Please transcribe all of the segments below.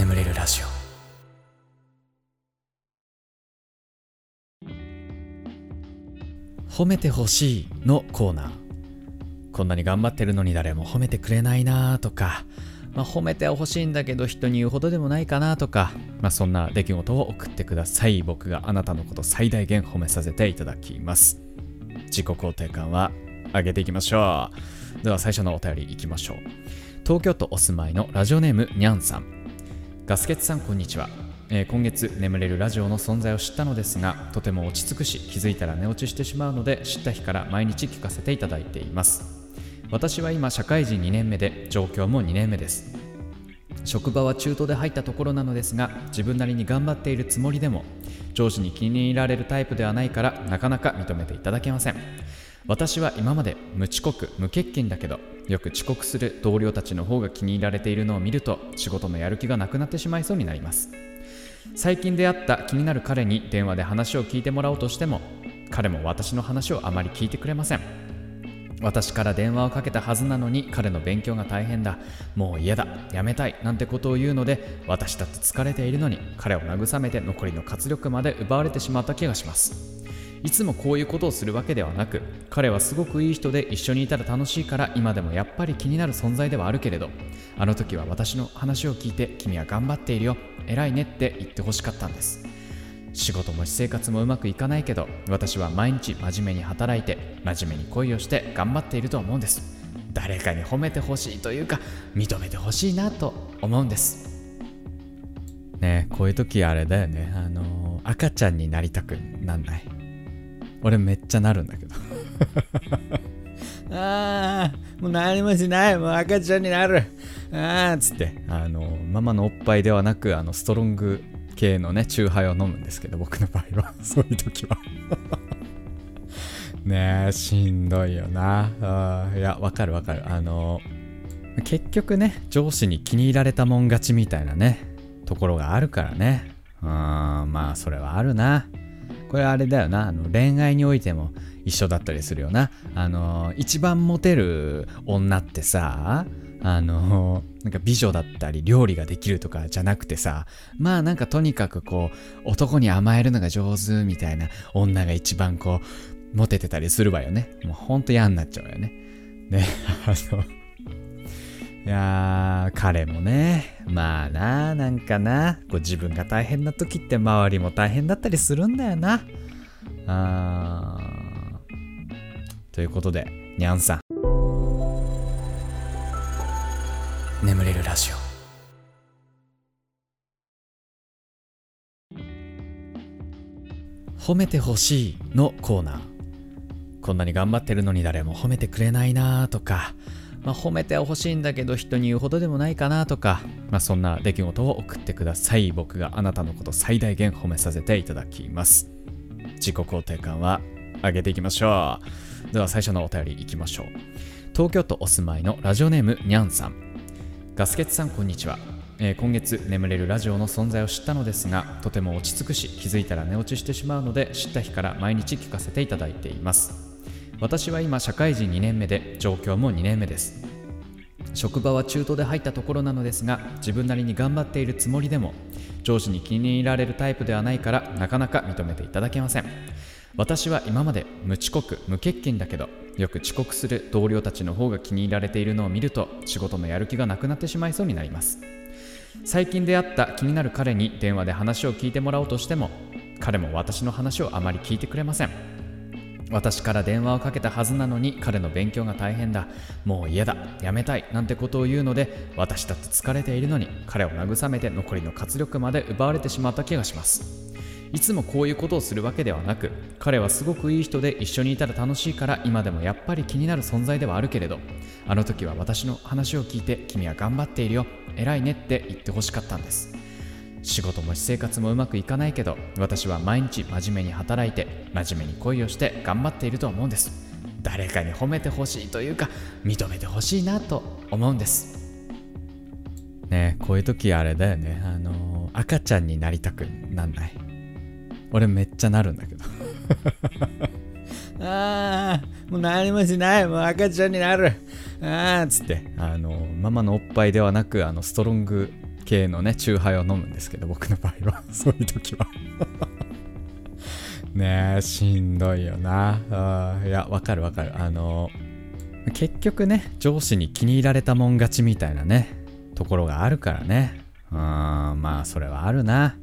眠れるラジオ。褒めてほしいのコーナー。こんなに頑張ってるのに誰も褒めてくれないなとか、まあ、褒めてほしいんだけど人に言うほどでもないかなとか、まあ、そんな出来事を送ってください。僕があなたのこと最大限褒めさせていただきます。自己肯定感は上げていきましょう。では最初のお便りいきましょう。東京都お住まいのラジオネームにゃんさん。ガスケツさんこんにちは、えー、今月眠れるラジオの存在を知ったのですがとても落ち着くし気づいたら寝落ちしてしまうので知った日から毎日聞かせていただいています。私は今社会人2年目で状況も2年目です。職場は中途で入ったところなのですが自分なりに頑張っているつもりでも上司に気に入られるタイプではないからなかなか認めていただけません。私は今まで無遅刻無欠勤だけどよく遅刻する同僚たちの方が気に入られているのを見ると仕事のやる気がなくなってしまいそうになります。最近出会った気になる彼に電話で話を聞いてもらおうとしても彼も私の話をあまり聞いてくれません。私から電話をかけたはずなのに彼の勉強が大変だ。もう嫌だ。やめたいなんてことを言うので私だって疲れているのに彼を慰めて残りの活力まで奪われてしまった気がします。いつもこういうことをするわけではなく彼はすごくいい人で一緒にいたら楽しいから今でもやっぱり気になる存在ではあるけれどあの時は私の話を聞いて君は頑張っているよ。偉いねって言ってほしかったんです。仕事も私生活もうまくいかないけど私は毎日真面目に働いて真面目に恋をして頑張っていると思うんです。誰かに褒めてほしいというか認めてほしいなと思うんです。ねこういう時あれだよね。あの赤ちゃんになりたくなんない。俺めっちゃなるんだけど。ああもう何もしないもう赤ちゃんになる。ああつって。あのママのおっぱいではなくあのストロング系のねチューハイを飲むんですけど僕の場合は。そういう時は。ねえしんどいよな。あいやわかるわかる。あの結局ね上司に気に入られたもん勝ちみたいなねところがあるからね。うんまあそれはあるなこれあれだよな。あの恋愛においても一緒だったりするよな。あの一番モテる女ってさあのなんか美女だったり料理ができるとかじゃなくてさまあなんかとにかくこう男に甘えるのが上手みたいな女が一番こうモテてたりするわよね。もうほんと嫌になっちゃうよね。ねあのいやー、彼もね、まあな、なんかな、こう自分が大変な時って周りも大変だったりするんだよな。あーということで、にゃんさん。眠れるラジオ。褒めてほしいのコーナー。こんなに頑張ってるのに誰も褒めてくれないなとか、まあ、褒めてほしいんだけど人に言うほどでもないかなとか、まあ、そんな出来事を送ってください。僕があなたのこと最大限褒めさせていただきます。自己肯定感は上げていきましょう。では最初のお便りいきましょう。東京都お住まいのラジオネームにゃんさん。ガスケツさんこんにちは。えー、今月眠れるラジオの存在を知ったのですがとても落ち着くし気づいたら寝落ちしてしまうので知った日から毎日聞かせていただいています。私は今社会人2年目で状況も2年目です。職場は中途で入ったところなのですが自分なりに頑張っているつもりでも上司に気に入られるタイプではないからなかなか認めていただけません。私は今まで無遅刻無欠勤だけどよく遅刻する同僚たちの方が気に入られているのを見ると仕事のやる気がなくなってしまいそうになります。最近出会った気になる彼に電話で話を聞いてもらおうとしても彼も私の話をあまり聞いてくれません。私から電話をかけたはずなのに彼の勉強が大変だ。もう嫌だ。やめたい。なんてことを言うので私だって疲れているのに彼を慰めて残りの活力まで奪われてしまった気がします。いつもこういうことをするわけではなく彼はすごくいい人で一緒にいたら楽しいから今でもやっぱり気になる存在ではあるけれどあの時は私の話を聞いて君は頑張っているよ。偉いねって言ってほしかったんです。仕事も私生活もうまくいかないけど私は毎日真面目に働いて真面目に恋をして頑張っていると思うんです。誰かに褒めてほしいというか認めてほしいなと思うんです。ねこういう時あれだよね。あの赤ちゃんになりたくなんない。俺めっちゃなるんだけど。ああもう何もしない。もう赤ちゃんになる。ああつって。あのママのおっぱいではなくあのストロング系のね、チューハイを飲むんですけど、僕の場合は。そういう時は ねえ、しんどいよな。あいや、わかるわかる。あの、結局ね、上司に気に入られたもん勝ちみたいなね、ところがあるからね。うん、まあ、それはあるな。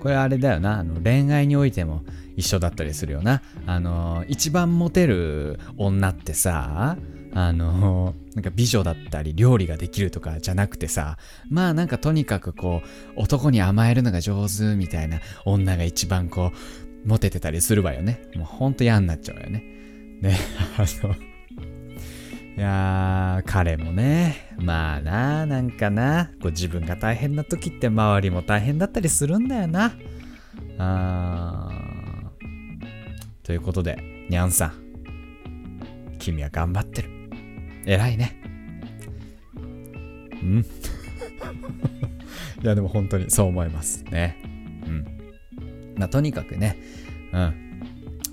これあれだよな。あの恋愛においても一緒だったりするよな。あの、一番モテる女ってさ、あの、なんか美女だったり料理ができるとかじゃなくてさ、まあなんかとにかくこう、男に甘えるのが上手みたいな女が一番こう、モテてたりするわよね。もうほんと嫌になっちゃうよね。ね、あの、いやー、彼もね、まあな、なんかな、こう自分が大変な時って周りも大変だったりするんだよな。あーということで、にゃんさん、君は頑張ってる。偉いね。うん いや、でも本当にそう思いますね。うん。まあ、とにかくね、うん。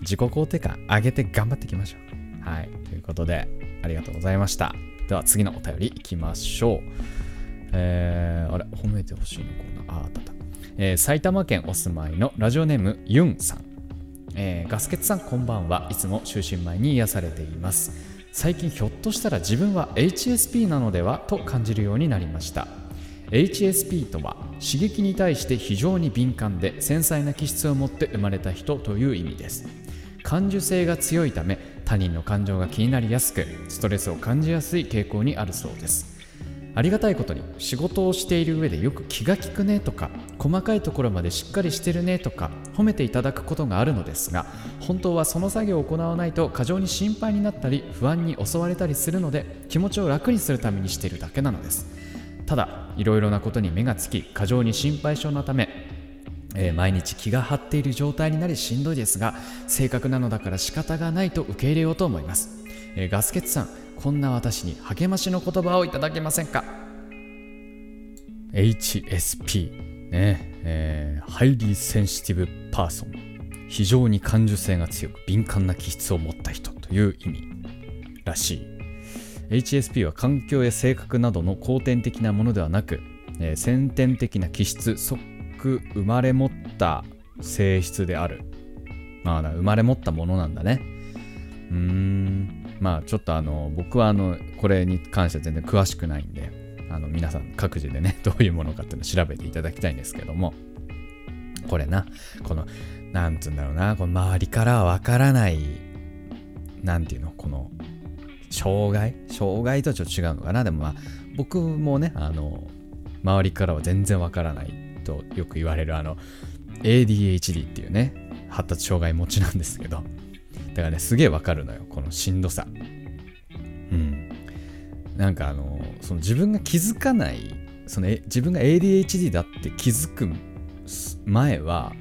自己肯定感上げて頑張っていきましょう。はい。ということで、ありがとうございました。では次のお便りいきましょう。えー、あれ、褒めてほしいのコーナー。あ、あったった。えー、埼玉県お住まいのラジオネームユンさん。えー、ガスケツさんこんばんはいつも就寝前に癒されています最近ひょっとしたら自分は HSP なのでは？と感じるようになりました。HSP とは刺激に対して非常に敏感で繊細な気質を持って生まれた人という意味です。感受性が強いため他人の感情が気になりやすくストレスを感じやすい傾向にあるそうです。ありがたいことに仕事をしている上でよく気が利くねとか細かいところまでしっかりしてるねとか褒めていただくことがあるのですが本当はその作業を行わないと過剰に心配になったり不安に襲われたりするので気持ちを楽にするためにしているだけなのです。ただいろいろなことに目がつき過剰に心配性のためえー、毎日気が張っている状態になりしんどいですが性格なのだから仕方がないと受け入れようと思います、えー、ガスケツさんこんな私に励ましの言葉をいただけませんか？HSP ねえー、 Highly Sensitive Person 非常に感受性が強く敏感な気質を持った人という意味らしい HSP は環境や性格などの後天的なものではなく、えー、先天的な気質く生まれ持った性質である。まあ、生まれ持ったものなんだね。うーん。まあ、ちょっとあの、僕はあの、これに関しては全然詳しくないんで、あの、皆さん各自でね、どういうものかっていうのを調べていただきたいんですけども、これな、この、なんつうんだろうな、この周りからはわからない、なんていうの、この、障害？障害とはちょっと違うのかな？でもまあ、僕もね、あの、周りからは全然わからないとよく言われるあの ADHD っていうね発達障害持ちなんですけど。だからねすげえわかるのよこのしんどさ。うん。なんかあのその自分が気づかないその自分が ADHD だって気づく前は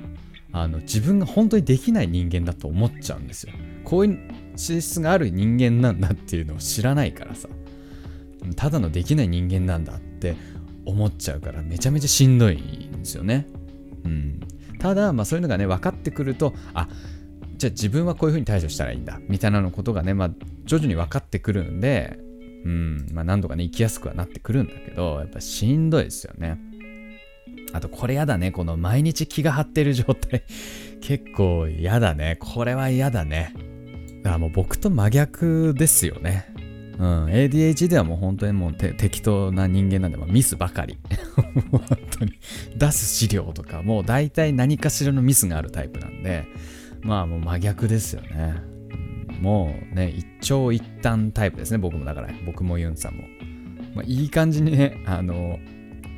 あの自分が本当にできない人間だと思っちゃうんですよ。こういう資質がある人間なんだっていうのを知らないからさ。ただのできない人間なんだって思っちゃうからめちゃめちゃしんどいんですよね。うん、ただ、まあ、そういうのがね分かってくるとあじゃあ自分はこういうふうに対処したらいいんだみたいなのことがね、まあ、徐々に分かってくるんで、うんまあ、何度かね生きやすくはなってくるんだけどやっぱしんどいですよね。あとこれやだねこの毎日気が張ってる状態 結構嫌だねこれは嫌だね。だからもう僕と真逆ですよね。うん、ADHD はもう本当にもう適当な人間なんで、まあ、ミスばかり。本当に。出す資料とか、もう大体何かしらのミスがあるタイプなんで、まあもう真逆ですよね。もうね、一長一短タイプですね、僕もだから、僕もユンさんも。まあ、いい感じにね、あの、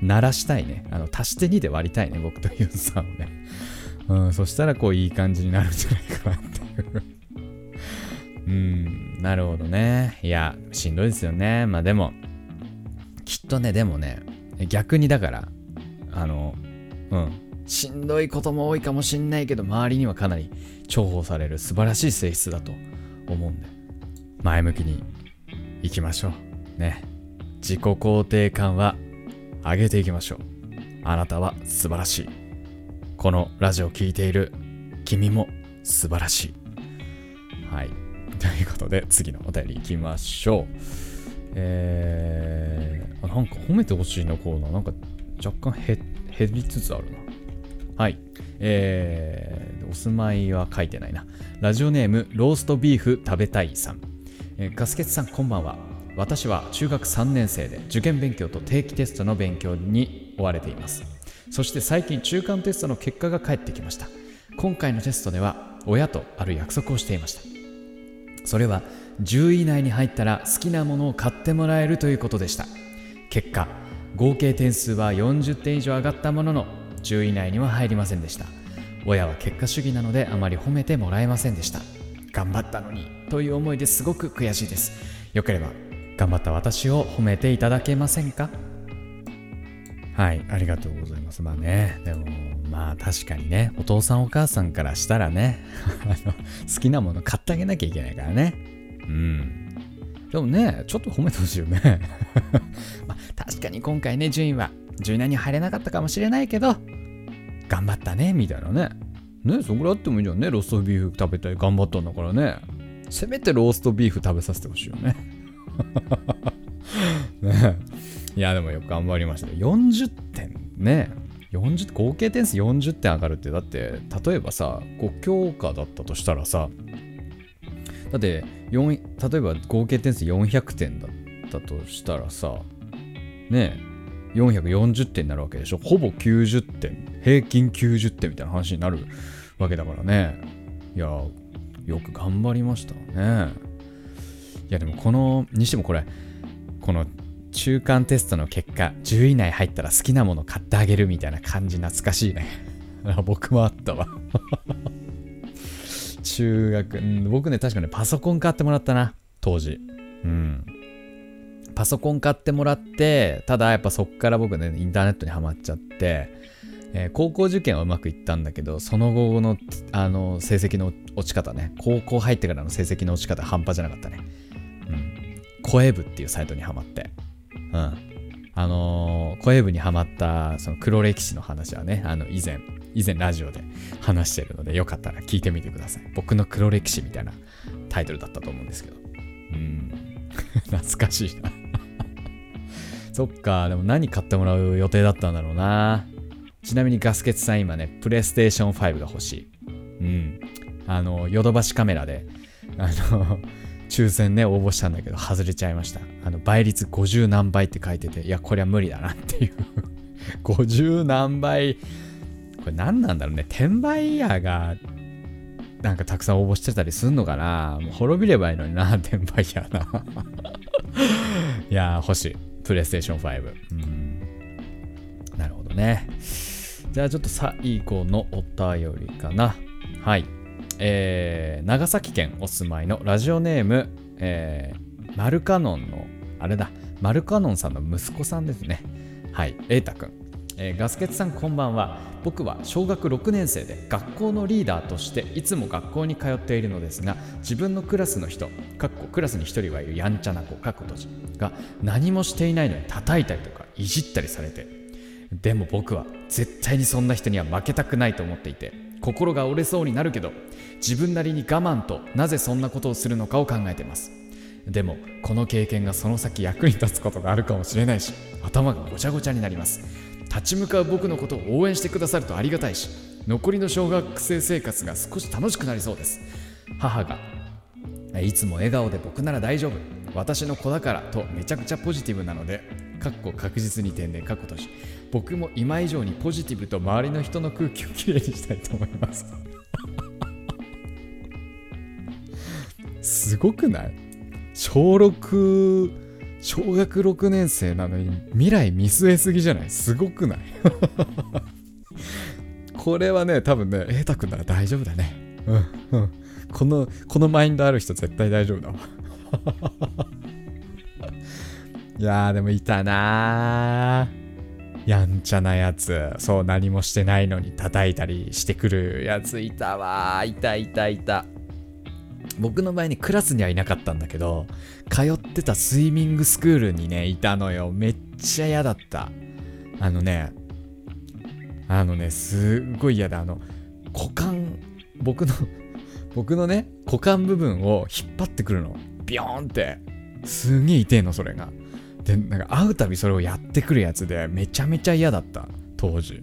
鳴らしたいね。あの、足して2で割りたいね、僕とユンさんをね。うん、そしたらこういい感じになるんじゃないかなっていう。うん、なるほどね。いや、しんどいですよね。まあでも、きっとね、でもね、逆にだから、あの、うん、しんどいことも多いかもしんないけど、周りにはかなり重宝される素晴らしい性質だと思うんで、前向きにいきましょう。ね。自己肯定感は上げていきましょう。あなたは素晴らしい。このラジオを聴いている君も素晴らしい。はい。ということで、次のお便りいきましょう。えー、なんか褒めてほしいのコーナー、なんか若干減りつつあるな。はい。えー、お住まいは書いてないな。ラジオネーム、ローストビーフ食べたいさん。えー、ガスケツさん、こんばんは。私は中学3年生で受験勉強と定期テストの勉強に追われています。そして最近中間テストの結果が返ってきました。今回のテストでは親とある約束をしていました。それは10位以内に入ったら好きなものを買ってもらえるということでした。結果、合計点数は40点以上上がったものの10位以内には入りませんでした。親は結果主義なのであまり褒めてもらえませんでした。頑張ったのにという思いですごく悔しいです。よければ頑張った私を褒めていただけませんか？はいありがとうございます。まあねでもまあ確かにねお父さんお母さんからしたらね 好きなもの買ってあげなきゃいけないからね。うん。でもねちょっと褒めてほしいよね。まあ確かに今回ね順位は10年に入れなかったかもしれないけど、頑張ったね、みたいなね。ね、そこらいあってもいいじゃんね。ローストビーフ食べたい、頑張ったんだからね。せめてローストビーフ食べさせてほしいよね。ねいや、でもよく頑張りましたね。40点ね。40合計点数40点上がるってだって例えばさ5教科だったとしたらさだって4例えば合計点数400点だったとしたらさねえ440点になるわけでしょ？ほぼ90点。平均90点みたいな話になるわけだからね。いやよく頑張りましたね。いやでもこのにしてもこれこの中間テストの結果10位以内入ったら好きなもの買ってあげるみたいな感じ懐かしいね。僕もあったわ。中学僕ね確かねパソコン買ってもらったな当時。うん。パソコン買ってもらって、ただやっぱそっから僕ね、インターネットにはまっちゃって、えー、高校受験はうまくいったんだけど、その後の、あの、成績の落ち方ね、高校入ってからの成績の落ち方半端じゃなかったね。うん。声部っていうサイトにはまって。うん。あのー、声部にはまったその黒歴史の話はね、あの、以前、以前ラジオで 話してるので、よかったら聞いてみてください。僕の黒歴史みたいなタイトルだったと思うんですけど。うん。懐かしいなそっか、でも何買ってもらう予定だったんだろうな。ちなみにガスケツさん今ね、プレイステーション5が欲しい。うん。あの、ヨドバシカメラで、あの、抽選ね、応募したんだけど、外れちゃいました。あの、倍率50何倍って書いてて、いや、これは無理だなっていう 50何倍。これ何なんだろうね。転売ヤーが、なんかたくさん応募してたりすんのかなもう滅びればいいのにな、転売ヤーな。いや欲しい。プレイステーション5。うん。なるほどね。じゃあちょっと最後のお便りかな。はい。えー、長崎県お住まいのラジオネーム、えー、マルカノンの、あれだ、マルカノンさんの息子さんですね。はい、瑛太くん。えー、ガスケツさんこんばんは。僕は小学6年生で学校のリーダーとしていつも学校に通っているのですが自分のクラスの人かっこクラスに1人はいるやんちゃな子かっこ閉じが何もしていないのに叩いたりとかいじったりされて。でも僕は絶対にそんな人には負けたくないと思っていて心が折れそうになるけど自分なりに我慢となぜそんなことをするのかを考えています。でもこの経験がその先役に立つことがあるかもしれないし頭がごちゃごちゃになります。立ち向かう僕のことを応援してくださるとありがたいし残りの小学生生活が少し楽しくなりそうです。母がいつも笑顔で僕なら大丈夫。私の子だからとめちゃくちゃポジティブなのでかっこ確実に点で書くとし僕も今以上にポジティブと周りの人の空気をきれいにしたいと思います。すごくない？小6小学6年生なのに未来見据えすぎじゃない？すごくない？これはね、多分ね、瑛太くんなら大丈夫だね。うん、うん。この、このマインドある人絶対大丈夫だわ。いやー、でもいたなー。やんちゃなやつ。そう、何もしてないのに叩いたりしてくるやついたわいたいたいた。僕の場合にクラスにはいなかったんだけど、通ってたスイミングスクールにね、いたのよ。めっちゃ嫌だった。あのね、あのね、すっごい嫌だ。あの、股間、僕の 僕のね、股間部分を引っ張ってくるの。ビヨーンって。すげえ痛えの、それが。でなんか会うたびそれをやってくるやつでめちゃめちゃ嫌だった当時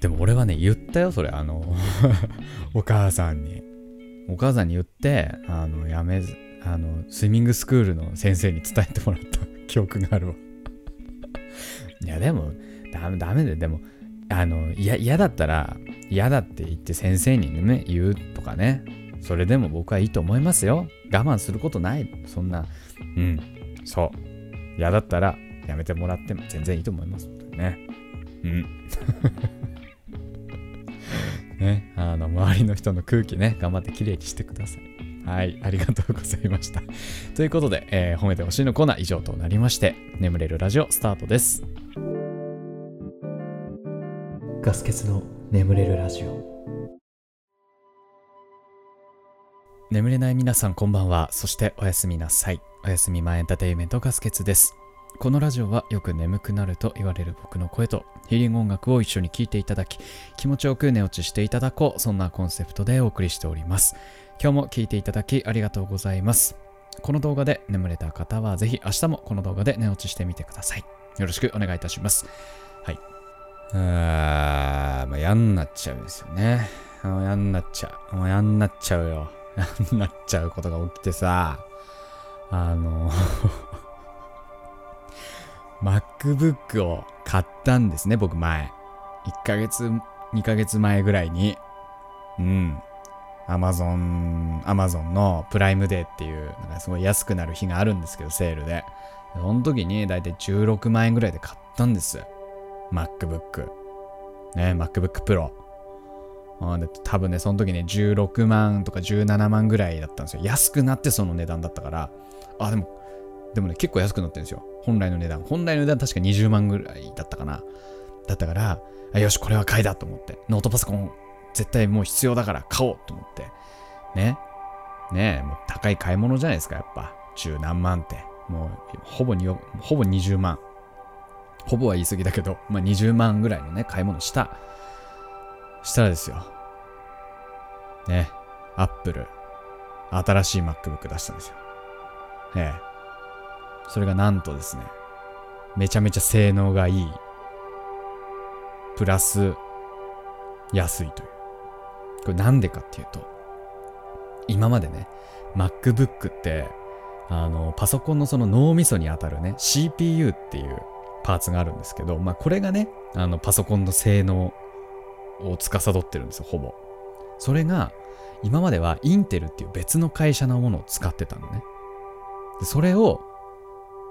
でも俺はね言ったよそれあの お母さんにお母さんに言ってあのやめずあのスイミングスクールの先生に伝えてもらった。記憶があるわ。いやでもダメダメででもあの嫌だったら嫌だって言って先生にね言うとかね。それでも僕はいいと思いますよ。我慢することない。そんなうん。そう。嫌だったらやめてもらっても全然いいと思います。ね。うん。ね。あの周りの人の空気ね頑張ってきれいにしてください。はい、ありがとうございました。ということで、えー、褒めてほしいのコーナー以上となりまして、眠れるラジオスタートです。ガス欠の眠れるラジオ。眠れない皆さんこんばんは。そしておやすみなさい。おやすみ前エンターテイメントガス欠です。このラジオはよく眠くなると言われる僕の声とヒーリング音楽を一緒に聴いていただき気持ちよく寝落ちしていただこうそんなコンセプトでお送りしております今日も聴いていただきありがとうございますこの動画で眠れた方はぜひ明日もこの動画で寝落ちしてみてくださいよろしくお願いいたしますはいあー、まあ、やんなっちゃうんですよねもうやんなっちゃうもうやんなっちゃうよ やんなっちゃうことが起きてさあの MacBook を買ったんですね、僕前。1ヶ月、2ヶ月前ぐらいに。うん。Amazon、Amazon のプライムデーっていう、なんかすごい安くなる日があるんですけど、セールで。その時にだいたい16万円ぐらいで買ったんです。MacBook。ね、MacBook Pro。で多分ね、その時ね、16万とか17万ぐらいだったんですよ。安くなってその値段だったから、あ、でも、でもね、結構安くなってるんですよ。本来の値段。本来の値段確か20万ぐらいだったかな。だったから、よし、これは買いだと思って。ノートパソコン絶対もう必要だから買おうと思って。ね。ねえ、もう高い買い物じゃないですか、やっぱ。十何万って。もう、ほぼに、ほぼ20万。ほぼは言い過ぎだけど、まあ、20万ぐらいのね、買い物した。したらですよ。ね。アップル。新しい MacBook 出したんですよ。ええ。それがなんとですね、めちゃめちゃ性能がいい。プラス、安いという。これなんでかっていうと、今までね、MacBook って、あの、パソコンのその脳みそにあたるね、CPU っていうパーツがあるんですけど、まあこれがね、あの、パソコンの性能を司ってるんですよ、ほぼ。それが、今まではインテルっていう別の会社のものを使ってたのね。でそれを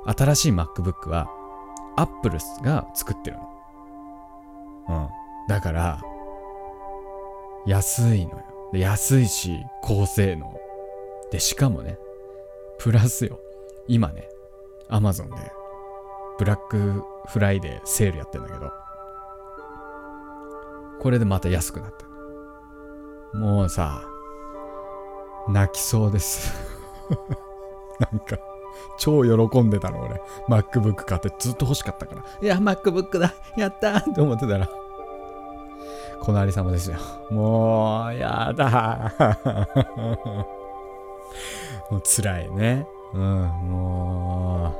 新しい MacBook は Apple が作ってるの。うん。だから、安いのよ。で安いし、高性能。で、しかもね、プラスよ。今ね、Amazon で、ブラックフライデーセールやってんだけど、これでまた安くなって。もうさ、泣きそうです なんか超喜んでたの、俺。MacBook 買ってずっと欲しかったから。いや、MacBook だやったーって思ってたら。このありさまですよ。もう、やだ もう辛いね。うん、も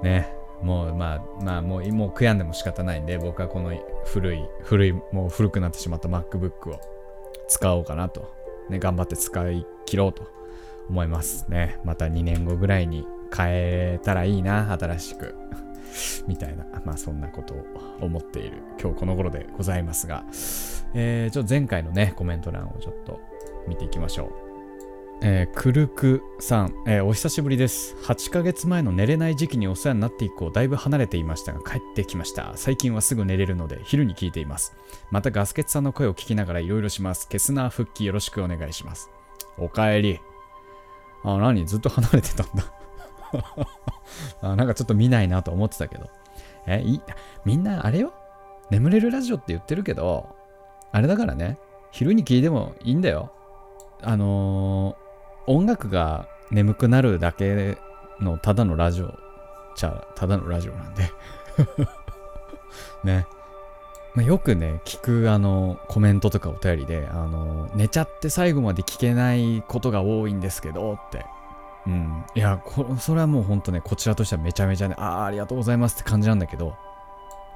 う。ね。もう、まあ、まあ、もう、もう悔やんでも仕方ないんで、僕はこの古い、古い、もう古くなってしまった MacBook を使おうかなと。ね、頑張って使い切ろうと思いますね。また2年後ぐらいに変えたらいいな、新しく。みたいな、まあそんなことを思っている今日この頃でございますが、えー、ちょっと前回のね、コメント欄をちょっと見ていきましょう。えー、くるくさん、えー、お久しぶりです。8ヶ月前の寝れない時期にお世話になって以降、だいぶ離れていましたが、帰ってきました。最近はすぐ寝れるので、昼に聞いています。またガスケツさんの声を聞きながらいろいろします。ケスナー復帰よろしくお願いします。おかえり。あ、何？ずっと離れてたんだ あ。なんかちょっと見ないなと思ってたけど。え、いみんなあれよ？眠れるラジオって言ってるけど、あれだからね、昼に聞いてもいいんだよ。あのー、音楽が眠くなるだけのただのラジオじゃただのラジオなんで ね。まあ、よくね、聞くあのコメントとかお便りで、あの寝ちゃって最後まで聞けないことが多いんですけどってうん。いや、こそれはもうほんとね、こちらとしてはめちゃめちゃね、ああ、ありがとうございますって感じなんだけど、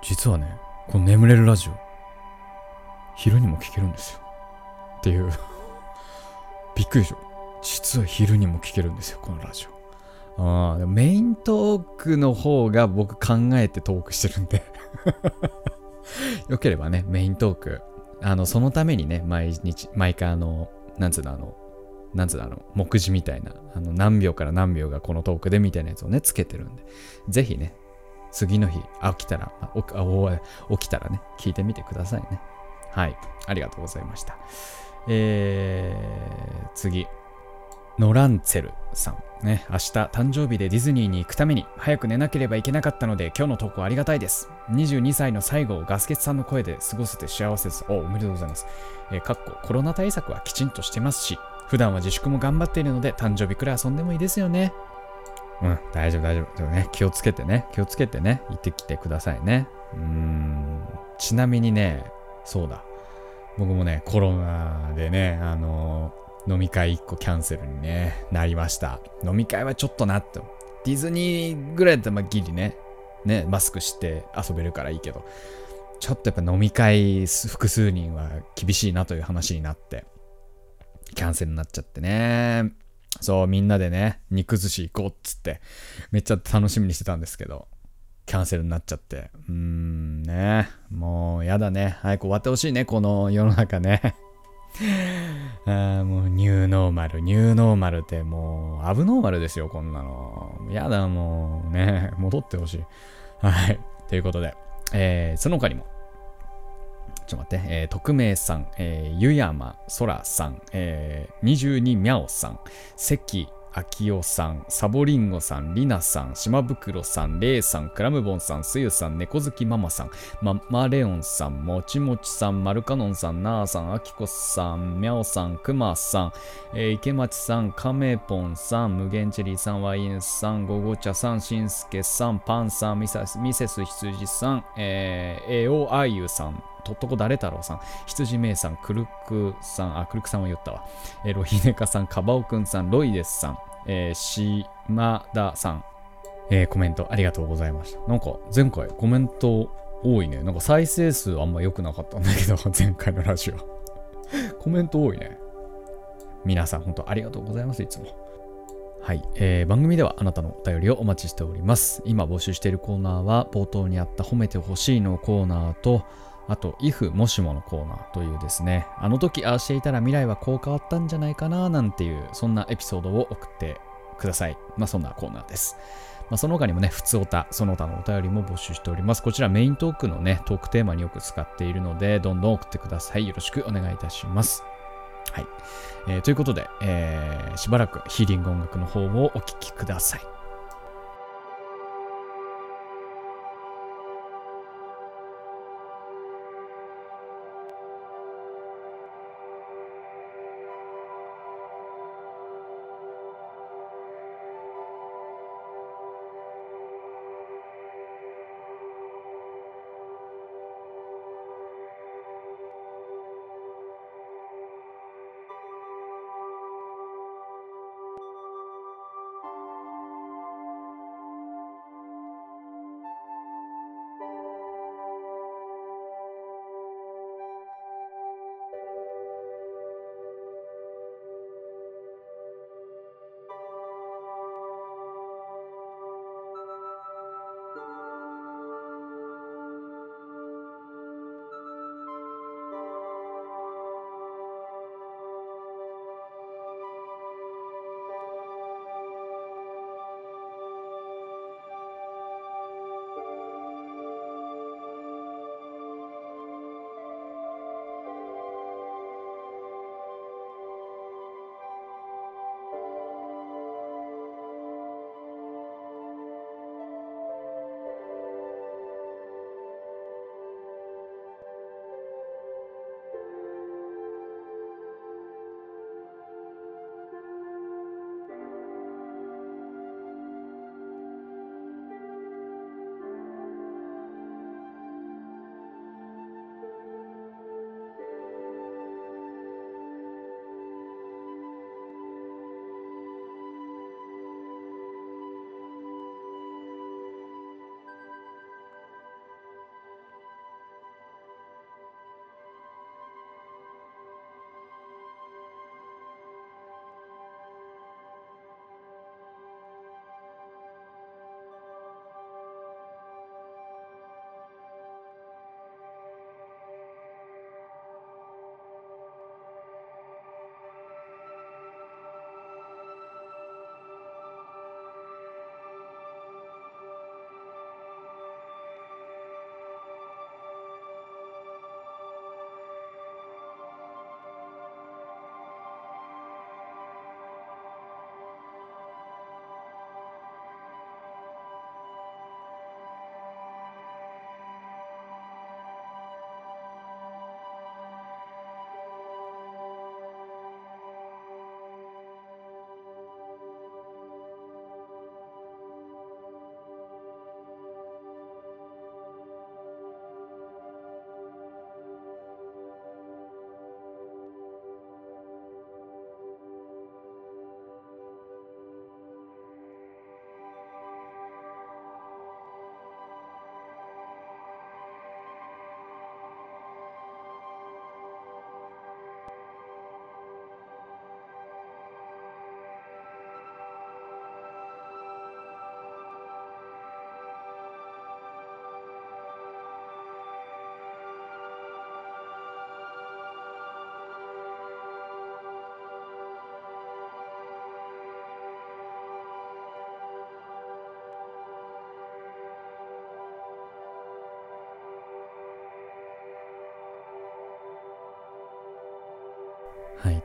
実はね、この眠れるラジオ、昼にも聞けるんですよ。っていう びっくりでしょ。実は昼にも聞けるんですよ、このラジオ。ああ、メイントークの方が僕考えてトークしてるんで よければね、メイントーク。あの、そのためにね、毎日、毎回あの、なんつうの、あの、なんつうの、あの、目次みたいな、あの、何秒から何秒がこのトークでみたいなやつをね、つけてるんで、ぜひね、次の日、起きたら、あ起きたらね、聞いてみてくださいね。はい。ありがとうございました。えー、次。ノランツェルさん。ね、明日誕生日でディズニーに行くために早く寝なければいけなかったので今日の投稿ありがたいです。22歳の最後をガスケツさんの声で過ごせて幸せです。お、おめでとうございます。えー、かっこコロナ対策はきちんとしてますし、普段は自粛も頑張っているので誕生日くらい遊んでもいいですよね。うん、大丈夫大丈夫。でもね、気をつけてね、気をつけてね、行ってきてくださいね。うーん。ちなみにね、そうだ。僕もね、コロナでね、あのー、飲み会1個キャンセルにね、なりました。飲み会はちょっとなって。ディズニーぐらいだったらまあギリね、ね、マスクして遊べるからいいけど、ちょっとやっぱ飲み会複数人は厳しいなという話になって、キャンセルになっちゃってね。そう、みんなでね、肉寿司行こうっつって、めっちゃ楽しみにしてたんですけど、キャンセルになっちゃって。うーん、ね。もう、やだね。早く終わってほしいね、この世の中ね。あもう、ニューノーマル、ニューノーマルってもう、アブノーマルですよ、こんなの。やだ、もう、ね。戻ってほしい。はい。ということで、えー、その他にも、ちょっと待って、えー、匿名さん、えー、ゆやまそらさん、えー、22みゃおさん、関あきおさん、サボリンゴさん、りなさん、島袋さん、れいさん、クラムボンさん、すゆさん、猫好きママさん、ママレオンさん、もちもちさん、マルカノンさん、なあさん、あきこさん、みゃおさん、くまさん、えー、池町さん、カメポンさん、無限チェリーさん、ワインさん、ゴゴチャさん、しんすけさん、パンさん、ミセス羊さん、えー、えおあゆさん、とっとこ誰太郎さん、羊めいさん、くるくさん、あ、くるくさんは言ったわ。えー、ロヒネカさん、カバオくんさん、ロイデスさん、えー、島田さん、えー、コメントありがとうございました。なんか前回コメント多いね。なんか再生数あんま良くなかったんだけど、前回のラジオ。コメント多いね。皆さん本当ありがとうございます、いつも。はい、えー、番組ではあなたのお便りをお待ちしております。今募集しているコーナーは冒頭にあった褒めてほしいのコーナーと、あと、if もしものコーナーというですね、あの時ああしていたら未来はこう変わったんじゃないかななんていう、そんなエピソードを送ってください。まあそんなコーナーです。まあ、その他にもね、普通おた、その他のお便りも募集しております。こちらメイントークのね、トークテーマによく使っているので、どんどん送ってください。よろしくお願いいたします。はい。えー、ということで、えー、しばらくヒーリング音楽の方をお聴きください。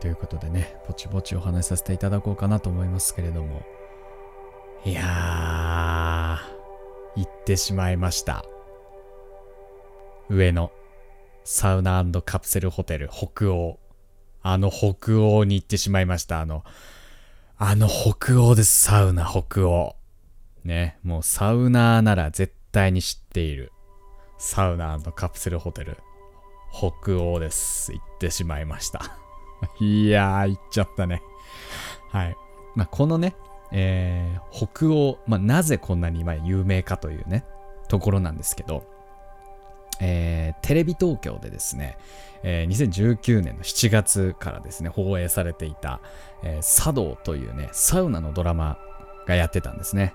ということでね、ぼちぼちお話しさせていただこうかなと思いますけれども。いやー、行ってしまいました。上野、サウナカプセルホテル北欧。あの北欧に行ってしまいました。あの、あの北欧です、サウナ北欧。ね、もうサウナーなら絶対に知っている。サウナカプセルホテル、北欧です。行ってしまいました。いやー、行っちゃったね。はい。まあ、このね、えー北欧、まあ、なぜこんなに今有名かというね、ところなんですけど、えーテレビ東京でですね、えー2019年の7月からですね、放映されていた、えー茶道というね、サウナのドラマがやってたんですね。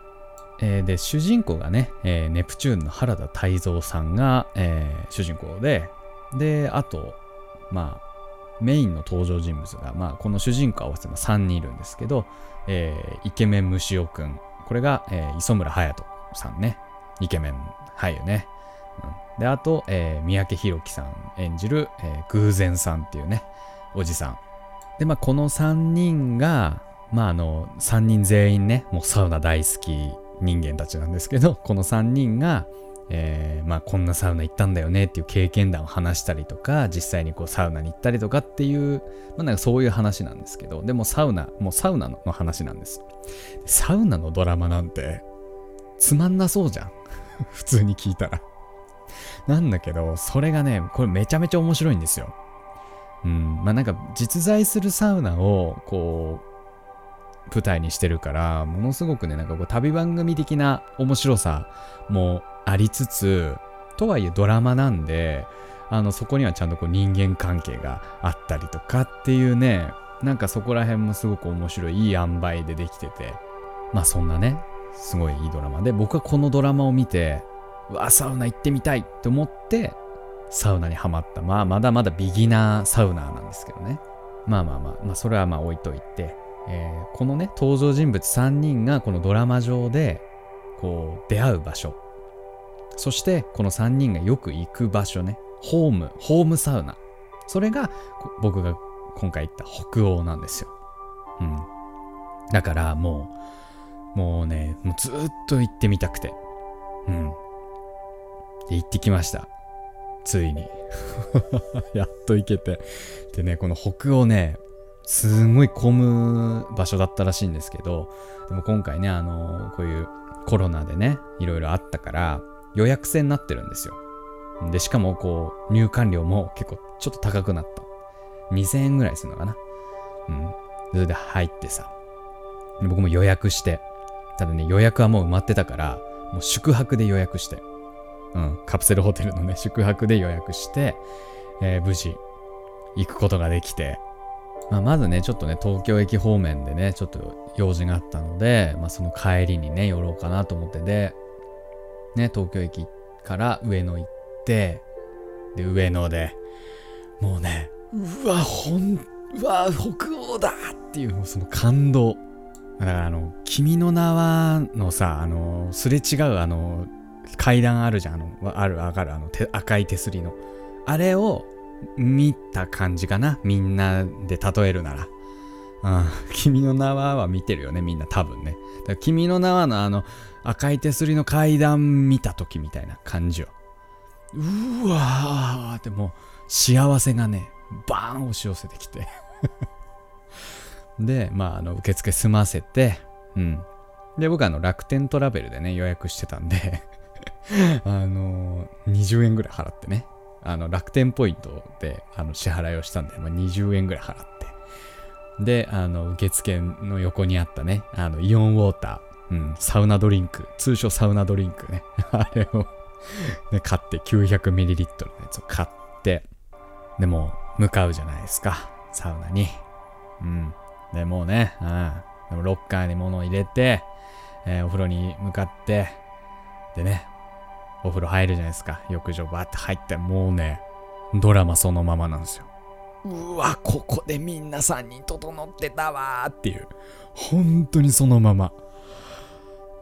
えーで、主人公がね、えーネプチューンの原田泰造さんが、えー主人公で、で、あと、まあ、メインの登場人物が、まあ、この主人公合わせて3人いるんですけど、えーイケメン虫尾くん。これが、えー磯村勇斗さんね。イケメン俳優ね。うんで、あと、えー三宅宏樹さん演じる、えー偶然さんっていうね、おじさん。で、まあ、この3人が、まあ、あの、3人全員ね、もうサウナ大好き人間たちなんですけど、この3人が、えーまあ、こんなサウナ行ったんだよねっていう経験談を話したりとか、実際にこうサウナに行ったりとかっていう、まあ、なんかそういう話なんですけど、でもサウナ、もうサウナの話なんです。サウナのドラマなんて、つまんなそうじゃん。普通に聞いたら。なんだけど、それがね、これめちゃめちゃ面白いんですよ。うん、まあなんか実在するサウナをこう舞台にしてるからものすごくねなんかこう旅番組的な面白さもありつつとはいえドラマなんであのそこにはちゃんとこう人間関係があったりとかっていうねなんかそこら辺もすごく面白いいい塩梅でできててまあそんなねすごいいいドラマで僕はこのドラマを見てうわサウナ行ってみたいと思ってサウナにはまった。まあ、まだまだビギナーサウナーなんですけどね。まあまあまあ、まあ、それはまあ置いといて、えーこのね、登場人物3人がこのドラマ上で、こう、出会う場所。そして、この3人がよく行く場所ね。ホーム、ホームサウナ。それが、僕が今回言った北欧なんですよ。うん。だから、もう、もうね、もうずっと行ってみたくて。うん。で、行ってきました。ついに。やっと行けて。でね、この北欧ね、すんごい混む場所だったらしいんですけど、でも今回ね、あのこういうコロナでね、いろいろあったから、予約制になってるんですよ。で、しかもこう、入館料も結構ちょっと高くなった。2000円ぐらいするのかな。うん。それで入ってさ。僕も予約して。ただね、予約はもう埋まってたから、もう宿泊で予約して。うん、カプセルホテルのね、宿泊で予約して、えー無事、行くことができて、まあ、まずね、ちょっとね、東京駅方面でね、ちょっと用事があったので、まあ、その帰りにね、寄ろうかなと思ってで、ね、東京駅から上野行って、で、上野で、もうね、うわ、ほん、うわ、北欧だっていう、その感動。だから、あの、君の名はのさ、あの、すれ違う、あの、階段あるじゃん、あの、ある、上がる、あの、赤い手すりの。あれを見た感じかな、みんなで例えるなら。うん、君の名はは見てるよね、みんな多分ね。だから君の名はのあの赤い手すりの階段見た時みたいな感じよ。うわーってもう幸せがね、バーン押し寄せてきて。で、まあ、あの、受付済ませて、うん。で、僕あの、楽天トラベルでね、予約してたんで、あの20円ぐらい払ってね、あの、楽天ポイントで、あの、支払いをしたんで、まあ、20円ぐらい払って、で、あの、受付の横にあったね、あの、イオンウォーター、うん、サウナドリンク、通称サウナドリンクね、あれをね、買って、900ml のやつを買って、でもう、向かうじゃないですか、サウナに。うん。で、もうね、うん。でもロッカーに物を入れて、えーお風呂に向かって、でね、お風呂入るじゃないですか。浴場バーって入って、もうね、ドラマそのままなんですよ。うわ、ここでみんな3人整ってたわーっていう。本当にそのまま。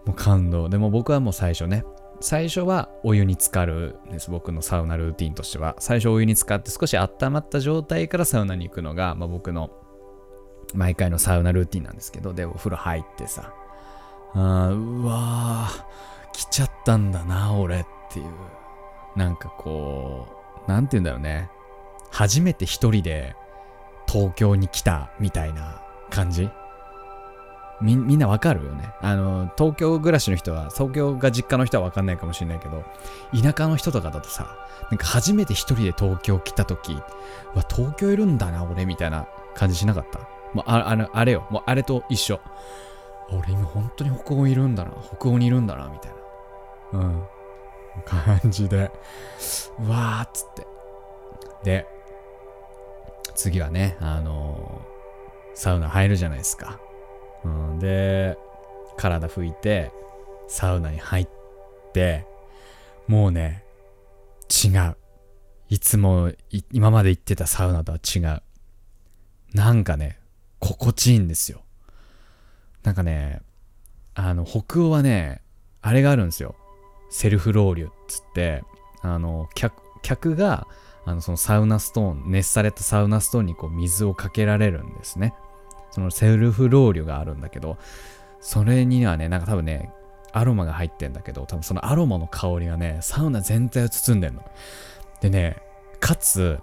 もう感動。でも僕はもう最初ね、最初はお湯に浸かるんです。僕のサウナルーティンとしては。最初お湯に浸かって少し温まった状態からサウナに行くのが、まあ、僕の毎回のサウナルーティンなんですけどでお風呂入ってさ。あうわー来ちゃったんだな俺っていう。なんかこうなんて言うんだろうね。初めて一人で東京に来たみたいな感じ。みんなわかるよね。あの東京暮らしの人は東京が実家の人はわかんないかもしれないけど田舎の人とかだとさなんか初めて一人で東京来た時うわ東京いるんだな俺みたいな感じしなかった？もうああのあれよ。もうあれと一緒。俺今本当に北欧いるんだな。北欧にいるんだなみたいな。うん。感じで。うわーっつって。で次はねあのー、サウナ入るじゃないですか。うん、で、体拭いて、サウナに入って、もうね、違う。いつも、今まで行ってたサウナとは違う。なんかね、心地いいんですよ。なんかね、あの、北欧はね、あれがあるんですよ。セルフロウリュっつって、あの、客、客が、あの、そのサウナストーン、熱されたサウナストーンにこう水をかけられるんですね。そのセルフロウリュがあるんだけど、それにはね、なんか多分ね、アロマが入ってんだけど、多分そのアロマの香りがね、サウナ全体を包んでんの。でね、かつ、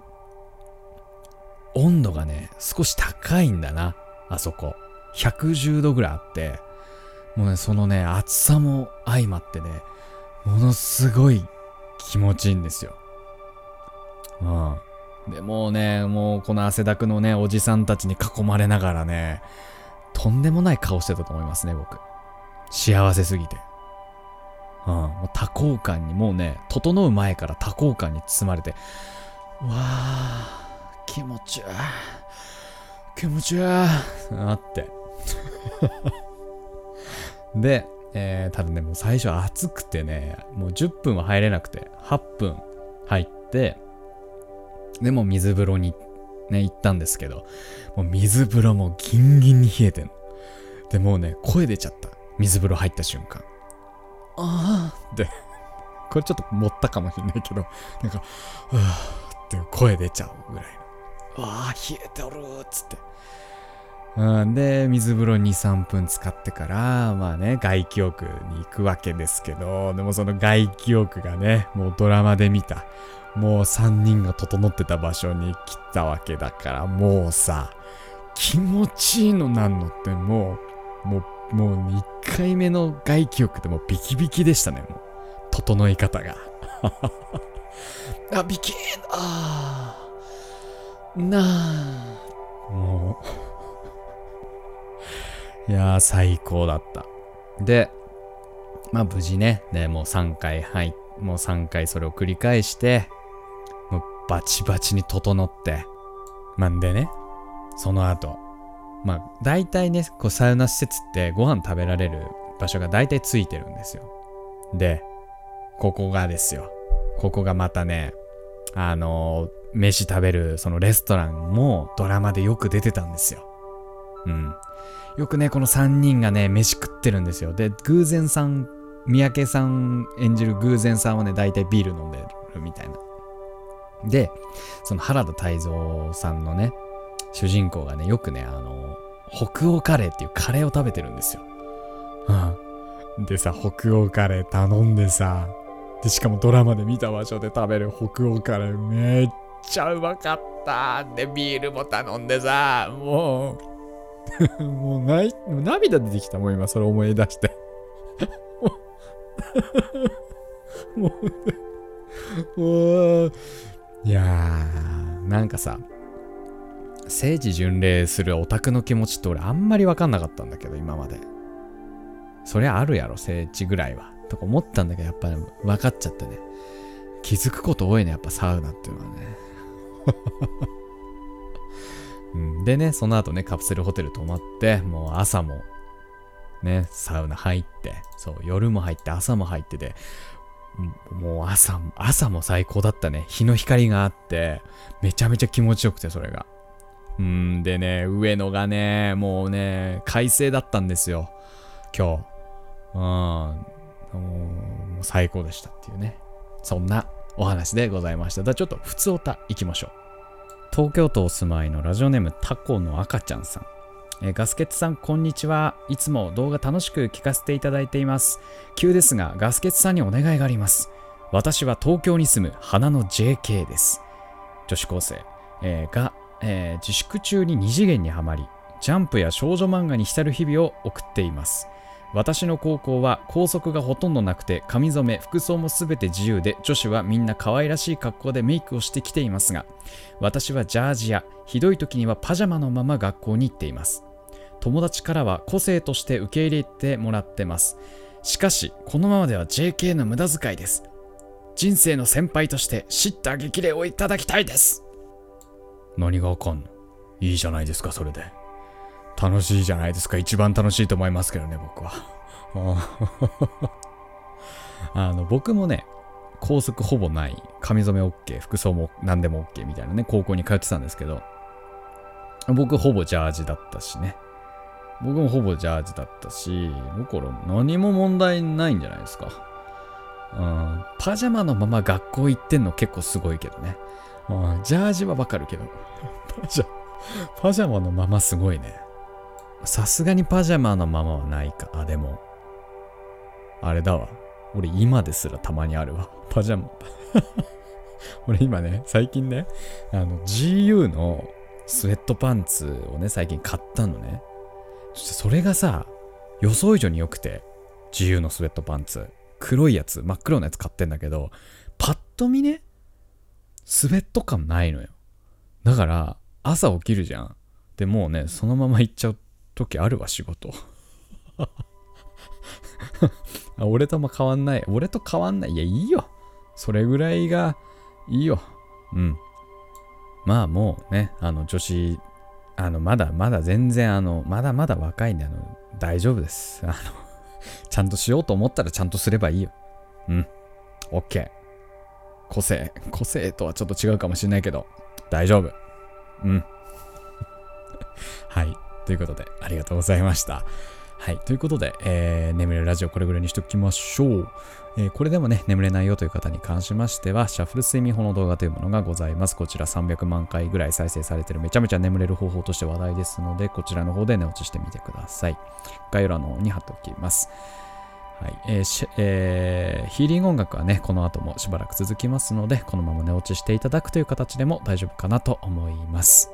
温度がね、少し高いんだな、あそこ。110度ぐらいあって、もうね、そのね、暑さも相まってね、ものすごい気持ちいいんですよ。うん。でもうね、もうこの汗だくのね、おじさんたちに囲まれながらね、とんでもない顔してたと思いますね、僕。幸せすぎて。うん、もう多幸感に、もうね、整う前から多幸感に包まれて、わあ、気持ちいい。気持ちいい。なって。で、えー、ただね、もう最初暑くてね、もう10分は入れなくて、8分入って、でも水風呂にね、行ったんですけど、もう水風呂もギンギンに冷えてんの。で、もうね、声出ちゃった。水風呂入った瞬間。ああで、これちょっと持ったかもしれないけど、なんか、うわーって声出ちゃうぐらいの。わあ、冷えておるっつって。うん、で、水風呂2、3分使ってから、まあね、外気浴に行くわけですけど、でもその外気浴がね、もうドラマで見た、もう3人が整ってた場所に来たわけだからもうさ気持ちいいのなんのってもうもうもう1回目の外気浴でもビキビキでしたねもう。整い方が。あビキ。ー。あなあもう。いやー最高だった。でまあ無事ねねもう3回入ってもう3回それを繰り返してバチバチに整って、まんでね、その後、まあ大体ね、こうサウナ施設ってご飯食べられる場所が大体ついてるんですよ。で、ここがですよ。ここがまたね、あのー、飯食べるそのレストランもドラマでよく出てたんですよ。うん。よくね、この3人がね、飯食ってるんですよ。で、偶然さん、三宅さん演じる偶然さんはね、大体ビール飲んでるみたいな。で、その原田泰造さんのね、主人公がね、よくね、あの、北欧カレーっていうカレーを食べてるんですよ。うん。でさ、北欧カレー頼んでさ、で、しかもドラマで見た場所で食べる北欧カレーめっちゃうまかった。で、ビールも頼んでさ、もう もうない、涙出てきたもん今それ思い出して もう、もう、いやー、なんかさ、聖地巡礼するオタクの気持ちって俺あんまりわかんなかったんだけど、今まで。そりゃあるやろ、聖地ぐらいは。とか思ったんだけど、やっぱり分かっちゃってね。気づくこと多いね、やっぱサウナっていうのはね。うん、でね、その後ね、カプセルホテル泊まって、もう朝も、ね、サウナ入って、そう、夜も入って、朝も入ってて、もう朝、朝も最高だったね。日の光があって、めちゃめちゃ気持ちよくて、それが。うんでね、上野がね、もうね、快晴だったんですよ。今日。うん。もう最高でしたっていうね。そんなお話でございました。だちょっと普通おた行きましょう。東京都お住まいのラジオネームタコの赤ちゃんさん。えーガスケツさん、こんにちは。いつも動画楽しく聞かせていただいています。急ですが、ガスケツさんにお願いがあります。私は東京に住む花の JK です。女子高生、えーが、えー自粛中に二次元にはまり、ジャンプや少女漫画に浸る日々を送っています。私の高校は校則がほとんどなくて髪染め服装もすべて自由で女子はみんな可愛らしい格好でメイクをしてきていますが私はジャージやひどい時にはパジャマのまま学校に行っています友達からは個性として受け入れてもらってます。しかしこのままでは JK の無駄遣いです。人生の先輩として叱咤激励をいただきたいです。何がわかんの？いいじゃないですかそれで。楽しいじゃないですか。一番楽しいと思いますけどね僕は。あ の僕もね校則ほぼない。髪染め OK 服装も何でも OK みたいなね高校に通ってたんですけど僕ほぼジャージだったしね。僕もほぼジャージだったしだから何も問題ないんじゃないですか。うんパジャマのまま学校行ってんの結構すごいけどね。うんジャージはわかるけど。パジャパジャマのまますごいね。さすがにパジャマのままはないか。あでもあれだわ。俺今ですらたまにあるわ。パジャマ。俺今ね最近ねあの GU のスウェットパンツをね最近買ったのねそしてそれがさ予想以上に良くて GU のスウェットパンツ。黒いやつ真っ黒なやつ買ってんだけどパッと見ねスウェット感ないのよ。だから朝起きるじゃん。でもうねそのまま行っちゃう時あるわ仕事。俺とも変わんない。俺と変わんない。いやいいよ。それぐらいがいいよ。うん。まあもうねあの女子あのまだまだ全然あのまだまだ若いんであの大丈夫です。あのちゃんとしようと思ったらちゃんとすればいいよ。うん。OK 個性個性とはちょっと違うかもしれないけど大丈夫。うん。はい。ということで、ありがとうございました。はい。ということで、えー、眠れるラジオこれぐらいにしときましょう。えーこれでもね、眠れないよという方に関しましては、シャッフル睡眠法の動画というものがございます。こちら300万回ぐらい再生されてるめちゃめちゃ眠れる方法として話題ですので、こちらの方で寝落ちしてみてください。概要欄の方に貼っておきます。はいえーえーヒーリング音楽はね、この後もしばらく続きますので、このまま寝落ちしていただくという形でも大丈夫かなと思います。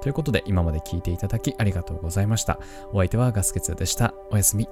ということで、今まで聞いていただきありがとうございました。お相手はガスケツでした。おやすみ。